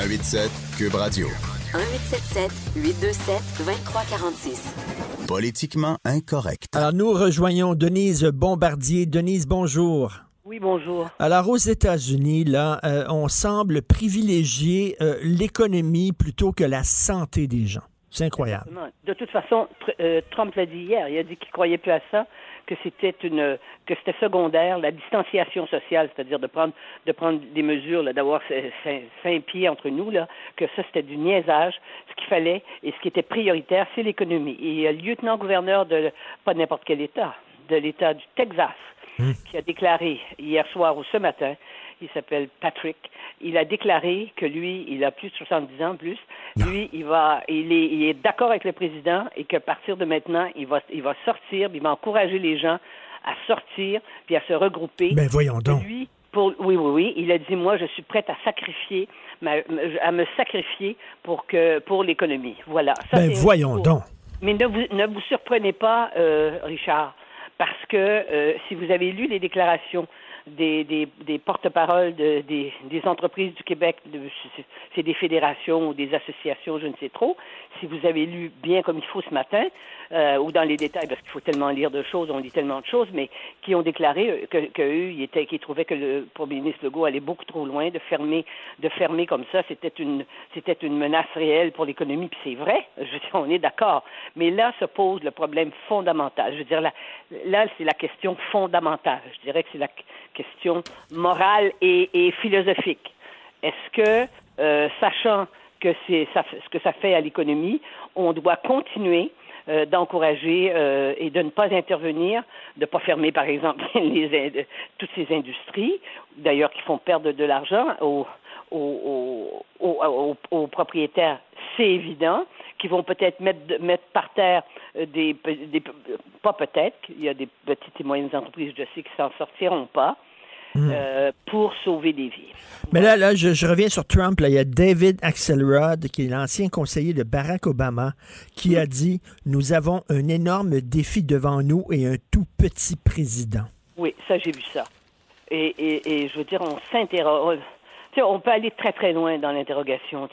187 Cube Radio. 1877 827 2346. Politiquement incorrect. Alors, nous rejoignons Denise Bombardier. Denise, bonjour. Oui, bonjour. Alors, aux États-Unis, là, euh, on semble privilégier euh, l'économie plutôt que la santé des gens. C'est incroyable. De toute façon, tr- euh, Trump l'a dit hier. Il a dit qu'il croyait plus à ça, que c'était une, que c'était secondaire, la distanciation sociale, c'est-à-dire de prendre, de prendre des mesures, d'avoir cinq pieds entre nous, là, que ça c'était du niaisage. Ce qu'il fallait et ce qui était prioritaire, c'est l'économie. Et le lieutenant-gouverneur de pas n'importe quel État, de l'État du Texas, qui a déclaré hier soir ou ce matin, il s'appelle Patrick, il a déclaré que lui, il a plus de 70 ans plus, lui, il va, il est, il est d'accord avec le président et qu'à partir de maintenant, il va, il va sortir, il va encourager les gens à sortir puis à se regrouper. Ben, voyons donc. Lui, pour, oui, oui, oui. Il a dit, moi, je suis prête à sacrifier, à me sacrifier pour que, pour l'économie. Voilà. Ça, Ben, voyons donc. mais ne vous, ne vous surprenez pas, euh, Richard, parce que euh, si vous avez lu les déclarations des, des, des porte-paroles de- des, des entreprises du Québec, c'est- des fédérations ou des associations, je ne sais trop, si vous avez lu bien comme il faut ce matin, euh, ou dans les détails, parce qu'il faut tellement lire de choses, on lit tellement de choses, mais qui ont déclaré que, que eux, ils, étaient, trouvaient que le premier ministre Legault allait beaucoup trop loin de fermer, de fermer comme ça. C'était une, une menace réelle pour l'économie, puis c'est vrai. Je veux dire, on est d'accord. Mais là se pose le problème fondamental. Je veux dire, là, là c'est la question fondamentale. Je dirais que c'est la question morale et, philosophique. Est-ce que, euh, sachant que c'est ce que ça fait à l'économie, on doit continuer euh, d'encourager euh, et de ne pas intervenir, de ne pas fermer, par exemple, toutes ces industries, d'ailleurs qui font perdre de l'argent aux, propriétaires, c'est évident, qui vont peut-être mettre, mettre par terre des, des pas peut-être, il y a des petites et moyennes entreprises, je sais, qui s'en sortiront pas, euh, pour sauver des vies. Mais là, là je, je reviens sur Trump. Là. Il y a David Axelrod, qui est l'ancien conseiller de Barack Obama, qui a dit Nous avons un énorme défi devant nous et un tout petit président. Oui, ça, j'ai vu ça. Et, et, et je veux dire, on s'interroge. Tu sais, on peut aller très, très loin dans l'interrogation.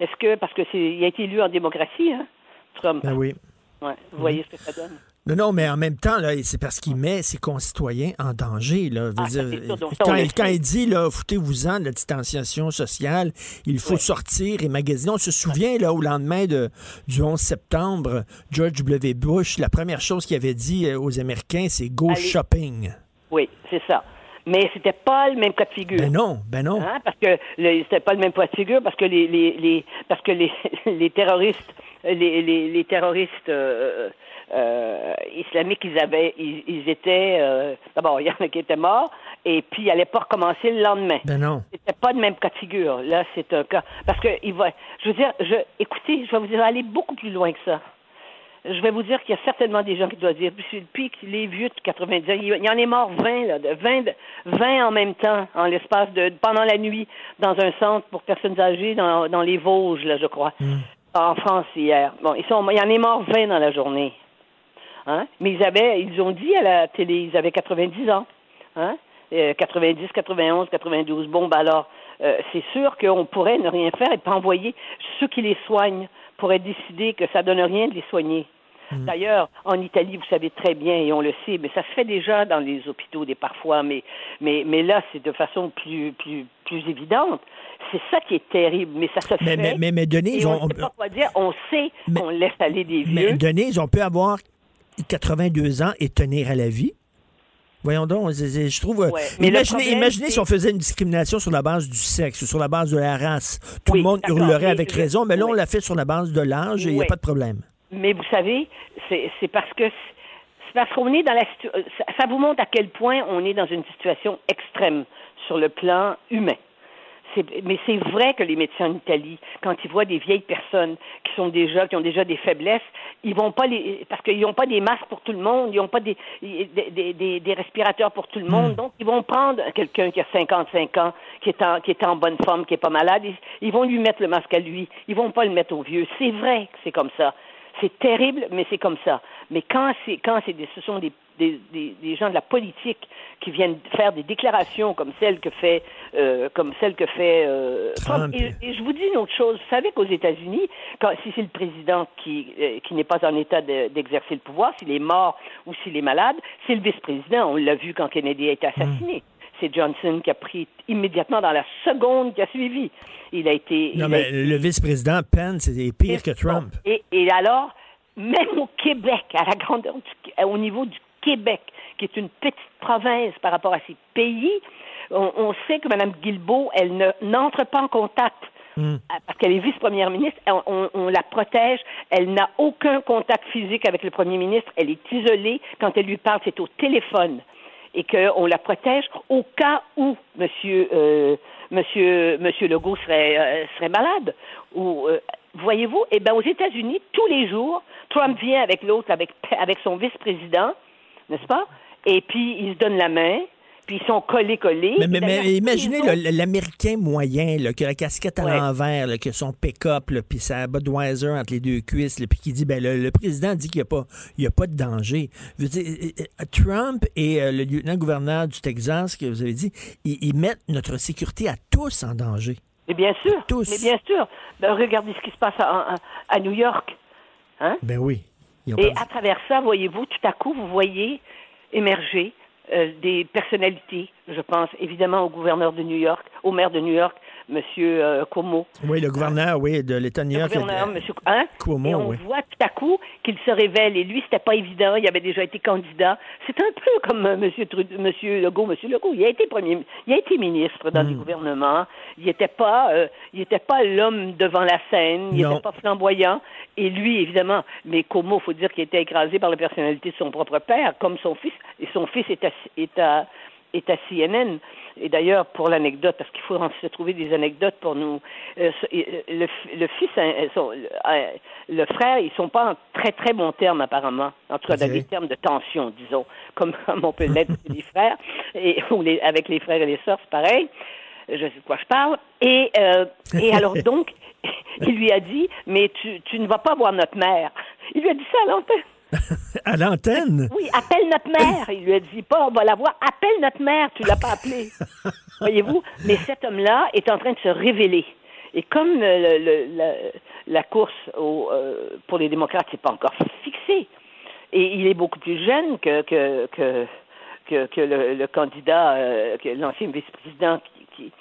Est-ce que, parce que c'est, il a été élu en démocratie, hein, Trump? Ben oui. Ouais, vous voyez ce que ça donne? Non, non, mais en même temps, c'est parce qu'il met ses concitoyens en danger. Là. Ah, dire, sûr. On quand, il, quand sait. il dit, là, foutez-vous-en de la distanciation sociale, il faut sortir et magasiner. On se souvient, là, au lendemain de, du 11 septembre, George W. Bush, la première chose qu'il avait dit euh, aux Américains, c'est go Allez. shopping. Oui, c'est ça. Mais c'était pas le même cas de figure. Ben non, ben non. Hein, parce que c'était pas le même poids de figure parce que les, les, les parce que les, les terroristes les, les, les terroristes euh, euh, islamiques ils avaient ils, ils étaient euh, d'abord il y en a qui étaient morts et puis ils n'allaient pas recommencer le lendemain. Ben non. C'était pas le même cas de figure. Là, c'est un cas parce que il va je veux dire je écoutez, je vais vous dire aller beaucoup plus loin que ça. Je vais vous dire qu'il y a certainement des gens qui doivent dire, puis les vieux de 90 ans, il y en est mort 20, là, de 20, de- 20 en même temps, en l'espace de, pendant la nuit, dans un centre pour personnes âgées, dans, dans les Vosges, là, je crois, en France hier. Bon, ils sont, il y en est mort 20 dans la journée. Hein? Mais ils avaient, ils ont dit à la télé, ils avaient 90 ans. Hein? Euh, 90, 91, 92. Bon, ben alors, euh, c'est sûr qu'on pourrait ne rien faire et pas envoyer ceux qui les soignent pourraient décider que ça donne rien de les soigner. D'ailleurs, en Italie, vous savez très bien, et on le sait, mais ça se fait déjà dans les hôpitaux des parfois, mais, mais, mais là, c'est de façon plus, plus, plus évidente. C'est ça qui est terrible, mais ça se Mais, fait. mais, mais, mais Denise, et on sait pas quoi dire. On sait Mais- qu'on laisse aller des mais vieux. Denise, on peut avoir 82 ans et tenir à la vie. Voyons donc, je trouve. euh, Ouais, mais le imaginez, problème, imaginez si on faisait une discrimination sur la base du sexe, sur la base de la race. Tout Oui, le monde hurlerait mais avec raison, mais là, on l'a fait sur la base de l'âge et il n'y a pas de problème. Mais vous savez, c'est parce que c'est parce qu'on est dans la euh, ça, ça vous montre à quel point on est dans une situation extrême sur le plan humain. Mais c'est vrai que les médecins en Italie, quand ils voient des vieilles personnes qui sont déjà, qui ont déjà des faiblesses, ils vont pas les, parce qu'ils n'ont pas des masques pour tout le monde, ils n'ont pas des, des, des- des- des respirateurs pour tout le monde, donc ils vont prendre quelqu'un qui a 55 ans, qui est en, qui est en bonne forme, qui est pas malade, ils, ils vont lui mettre le masque à lui, ils vont pas le mettre au vieux. C'est vrai que c'est comme ça. C'est terrible, mais c'est comme ça. Mais quand c'est quand c'est des, ce sont des, des, des, des gens de la politique qui viennent faire des déclarations comme celle que fait euh, comme celle que fait euh, Trump. Et, et je vous dis une autre chose. Vous savez qu'aux États-Unis, quand si c'est le président qui euh, qui n'est pas en état de- d'exercer le pouvoir, s'il est mort ou s'il est malade, c'est le vice-président. On l'a vu quand Kennedy a été assassiné. C'est Johnson qui a pris immédiatement dans la seconde qui a suivi. Il a été. Non, mais été- le vice-président Pence, c'est pire que Trump. et, et alors, même au Québec, à la grandeur du- au niveau du Québec, qui est une petite province par rapport à ces pays, on, on sait que Mme Guilbeault, elle ne- n'entre pas en contact. Hmm. à- Parce qu'elle est vice-première ministre, on, on- on la protège. Elle n'a aucun contact physique avec le premier ministre. Elle est isolée. Quand elle lui parle, c'est au téléphone. Et qu'on la protège au cas où Monsieur, euh, Monsieur, Monsieur Legault serait, euh, serait malade. Ou, euh, voyez-vous, eh ben, aux États-Unis, tous les jours, Trump vient avec l'autre, avec, avec son vice-président, n'est-ce pas? Et puis, ils se donnent la main, puis ils sont collés-collés. Mais, mais- imaginez l'Américain moyen là, qui a la casquette à Ouais. l'envers, qui a son pick-up, puis sa Budweiser entre les deux cuisses, puis qui dit ben, le, le président dit qu'il n'y a, pas- il y a pas de danger. Je veux dire, Trump et euh, le lieutenant-gouverneur du Texas, que vous avez dit, ils, ils mettent notre sécurité à tous en danger. Mais bien sûr, Tous. mais bien sûr. Ben, regardez ce qui se passe à, à- à New York. Hein? Ben oui. Et à travers ça, voyez-vous, tout à coup, vous voyez émerger des personnalités. Je pense évidemment au gouverneur de New York, au maire de New York, Monsieur euh, Cuomo. Oui, le gouverneur, oui, de l'État de New Le York. gouverneur, euh, Monsieur hein? Cuomo, Et on oui. voit tout à coup qu'il se révèle. Et lui, c'était pas évident. Il avait déjà été candidat. C'est un peu comme euh, Monsieur Trud- Monsieur Legault. Monsieur Legault, il a été premier, il a été ministre dans Hmm. le gouvernement. Il n'était pas, euh, il était pas l'homme devant la scène. Il n'était pas flamboyant. Et lui, évidemment, mais Como, faut dire qu'il était écrasé par la personnalité de son propre père, comme son fils. Et son fils est à, est à, est à CNN. Et d'ailleurs, pour l'anecdote, parce qu'il faut en- se trouver des anecdotes pour nous, euh, euh, le, le fils, hein, euh, son- le, frère, ils sont pas en très très bons termes apparemment. En tout cas, dans des termes de tension, disons, comme, comme on peut l'être avec les frères et ou les- avec les frères et les sœurs, c'est pareil. Je sais de quoi je parle. Et, euh, et alors donc, il lui a dit, mais tu, tu ne vas pas voir notre mère. Il lui a dit ça à l'antenne. À l'antenne? Oui, appelle notre mère. Il lui a dit pas, on va la voir. Appelle notre mère. Tu l'as pas appelée. Voyez-vous? Mais cet homme-là est en train de se révéler. Et comme euh, le- le- la, la course au, euh, pour les démocrates n'est pas encore fixée, et il est beaucoup plus jeune que, que, que, que, que le, le candidat, euh, que l'ancien vice-président qui, qui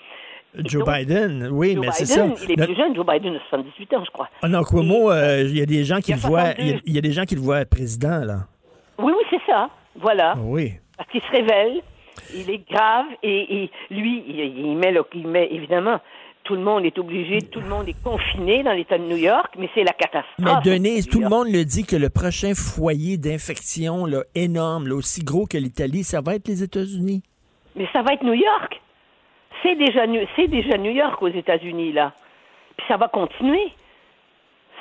Joe donc, Biden, oui, Joe mais c'est ça. Il est plus jeune. Joe Biden a 78 ans, je crois. Ah non, Cuomo, euh, il y a des gens qui le voient. 62. Il y a- il y, a des gens qui le voient président, là. Oui, oui, c'est ça. Voilà. Ah Oui. parce qu'il se révèle, il est grave et, et lui, il, il met, le- il met évidemment, tout le monde est obligé, tout le monde est confiné dans l'État de New York, mais c'est la catastrophe. Mais Denise, tout le monde le dit que le prochain foyer d'infection, là, énorme, là, aussi gros que l'Italie, ça va être les États-Unis. Mais ça va être New York. C'est déjà, déjà New York aux États-Unis, là. Puis ça va continuer.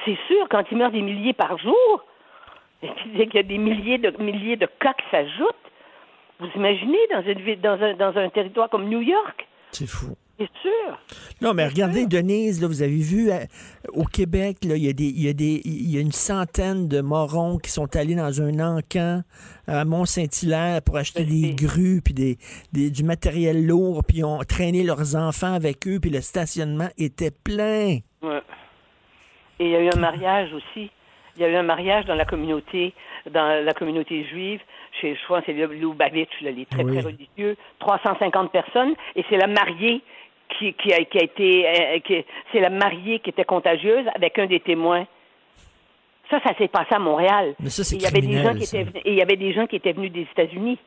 C'est sûr, quand il meurt des milliers par jour, et puis qu'il y a des milliers de, milliers de cas qui s'ajoutent, vous imaginez dans, une dans, un, dans un territoire comme New York? C'est fou. C'est sûr. Non, mais regardez, Denise, là, vous avez vu euh, au Québec, il y, a des, il, y a des, il y a une centaine de morons qui sont allés dans un encan à Mont-Saint-Hilaire pour acheter des grues puis des, des- du matériel lourd, puis ils ont traîné leurs enfants avec eux, puis le stationnement était plein. Ouais. Et il y a eu un mariage aussi. Il y a eu un mariage dans la communauté, dans la communauté juive, chez, je crois, que c'est le Lubavitch, là, les très, Oui. très religieux, 350 personnes, et c'est la mariée qui, qui, a, qui a été, euh, qui- c'est la mariée qui était contagieuse avec un des témoins. Ça, ça s'est passé à Montréal. Mais ça, c'est il y avait des gens qui étaient, venus- et il y avait des gens qui étaient venus des États-Unis.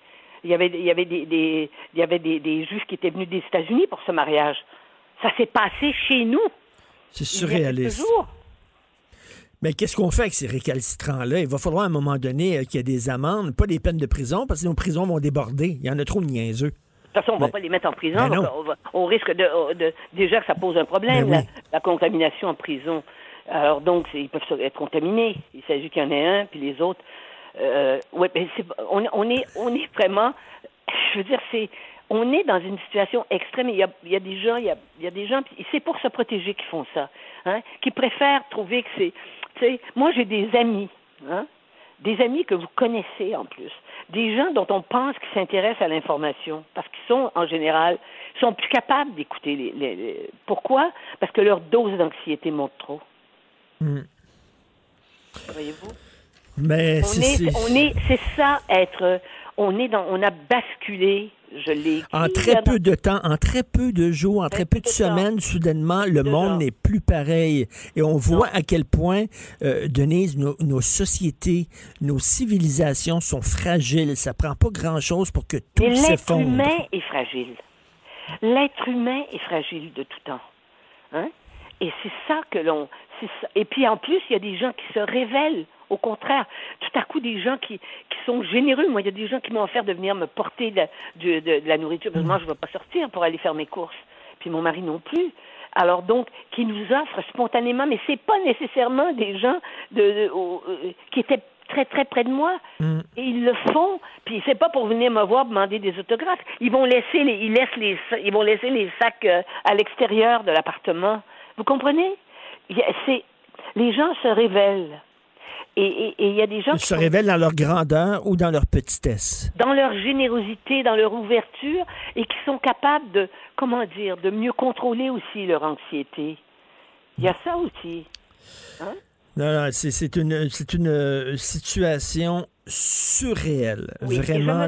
Il y avait, il y avait des, des- il y avait des, des juifs qui étaient venus des États-Unis pour ce mariage. Ça s'est passé chez nous. C'est surréaliste. Mais qu'est-ce qu'on fait avec ces récalcitrants-là? Il va falloir à un moment donné euh, qu'il y ait des amendes, pas des peines de prison, parce que nos prisons vont déborder. Il y en a trop de niaiseux. Toute façon, on ne va pas les mettre en prison. Ben on, va- risque de, de- déjà que ça pose un problème, Ben oui. la, la contamination en prison. Alors donc, ils peuvent être contaminés. Il s'agit qu'il y en ait un, puis les autres. Euh, ouais, ben on, on est, on est vraiment. Je veux dire, c'est, on est dans une situation extrême. Il y a, il y a des gens, il y a, il y a des gens. C'est pour se protéger qu'ils font ça, hein, qui préfèrent trouver que c'est. Moi j'ai des amis, hein, des amis que vous connaissez en plus, des gens dont on pense qu'ils s'intéressent à l'information, parce qu'ils sont en général sont plus capables d'écouter les, les- les- Pourquoi? Parce que leur dose d'anxiété monte trop. Voyez-vous? Mais on c'est- est, c'est- on est, c'est ça être. On est dans, on a basculé. Je l'ai. écrit En très là peu de temps, en très peu de jours, en très peu de semaines, soudainement, le De monde n'est plus pareil. Et on voit Non. à quel point, euh, Denise, nos, nos sociétés, nos civilisations sont fragiles. Ça prend pas grand-chose pour que tout Mais l'être s'effondre. humain est fragile. L'être humain est fragile de tout temps. Hein? Et c'est ça que l'on. Et puis en plus, il y a des gens qui se révèlent. Au contraire, tout à coup, des gens qui, qui sont généreux. Moi, il y a des gens qui m'ont offert de venir me porter de, la- de- de- de la nourriture. Parce que moi, je ne vais pas sortir pour aller faire mes courses. Puis mon mari non plus. Alors donc, qui nous offrent spontanément, mais c'est pas nécessairement des gens de, de- au- euh, qui étaient très très près de moi. Mm. Et ils le font. Puis c'est pas pour venir me voir demander des autographes. Ils vont laisser les, ils laissent les, ils vont laisser les sacs euh, à l'extérieur de l'appartement. Vous comprenez? C'est les gens se révèlent. Et il y a des gens Ils qui se sont révèlent dans leur grandeur ou dans leur petitesse. dans leur générosité, dans leur ouverture, et qui sont capables de, comment dire, de mieux contrôler aussi leur anxiété. Il y a ça aussi. Non, non, c'est une, c'est une euh, situation surréelle. Oui, Vraiment,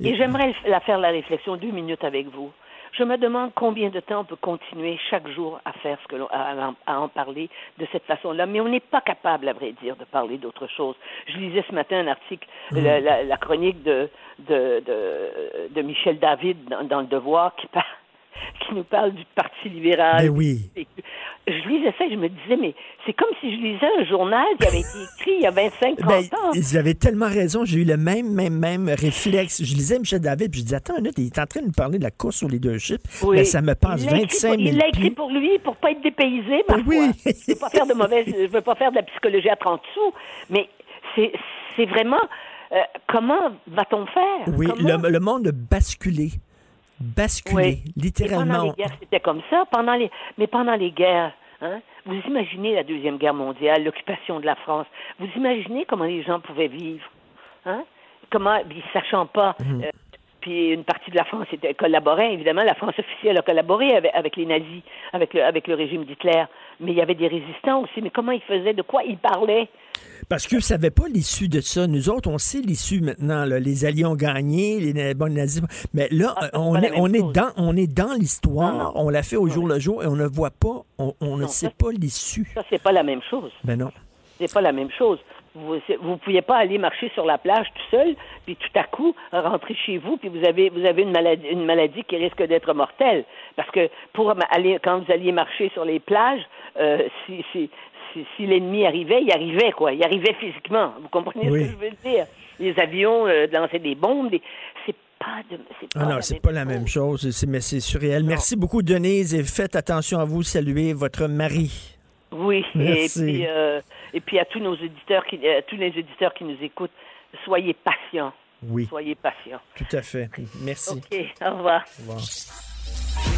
et j'aimerais la faire la réflexion deux minutes avec vous. Je me demande combien de temps on peut continuer chaque jour à faire ce que l'on, à, en parler de cette façon-là, mais on n'est pas capable, à vrai dire, de parler d'autre chose. Je lisais ce matin un article, Mm. la, la- la chronique de, de, de, de Michel David dans, dans Le Devoir qui, par- qui nous parle du Parti libéral. Ben oui. Et Je lisais ça et je me disais, mais c'est comme si je lisais un journal qui avait été écrit il y a 25, 30 Ben, ans. ils avaient tellement raison. J'ai eu le même, même, même réflexe. Je lisais Michel David, puis je disais, attends il est en train de nous parler de la course au leadership. Oui. Mais ça me passe Il l'a écrit 25 pour- 000 Il l'a écrit pour lui, pour pas être dépaysé, parfois. oui. je veux pas faire de mauvaise, je veux pas faire de la psychologie à 30 sous, mais c'est, vraiment, euh, comment va-t-on faire? Oui, le, le monde a basculé. Oui. Et pendant littéralement. les guerres, c'était comme ça. Pendant les, mais pendant les guerres, hein, vous imaginez la Deuxième Guerre mondiale, l'occupation de la France. Vous imaginez comment les gens pouvaient vivre. Hein? Comment, sachant pas. Euh, puis une partie de la France était collaborait, évidemment, la France officielle a collaboré avec, avec les nazis, avec le, avec le régime d'Hitler. Mais il y avait des résistants aussi. Mais comment ils faisaient, de quoi ils parlaient? Parce qu'ils ne savaient pas l'issue de ça. Nous autres, on sait l'issue maintenant. là. Les Alliés ont gagné, les na- bon, les nazis. Mais là, Ah, on, est, on, est dans, on est dans l'histoire. On l'a fait au jour le jour et on ne voit pas, on, on ne sait ça- pas l'issue. Ça, c'est pas la même chose. Ben non. C'est pas la même chose. Vous ne pouviez pas aller marcher sur la plage tout seul, puis tout à coup rentrer chez vous, puis vous avez vous avez une maladie une maladie qui risque d'être mortelle. Parce que pour aller quand vous alliez marcher sur les plages, euh, si, si, si, si l'ennemi arrivait, il arrivait quoi, il arrivait physiquement. Vous comprenez Oui. ce que je veux dire? Les avions euh, lançaient des bombes, des... c'est pas de c'est pas Ah non, c'est pas la même chose, c'est- mais c'est surréel. Merci beaucoup, Denise, et faites attention à vous. Saluez votre mari. Oui, Merci. et puis euh, et puis à tous nos auditeurs qui à tous les auditeurs qui nous écoutent, soyez patients, Oui, soyez patients. tout à fait. Merci. OK, au revoir. Au revoir.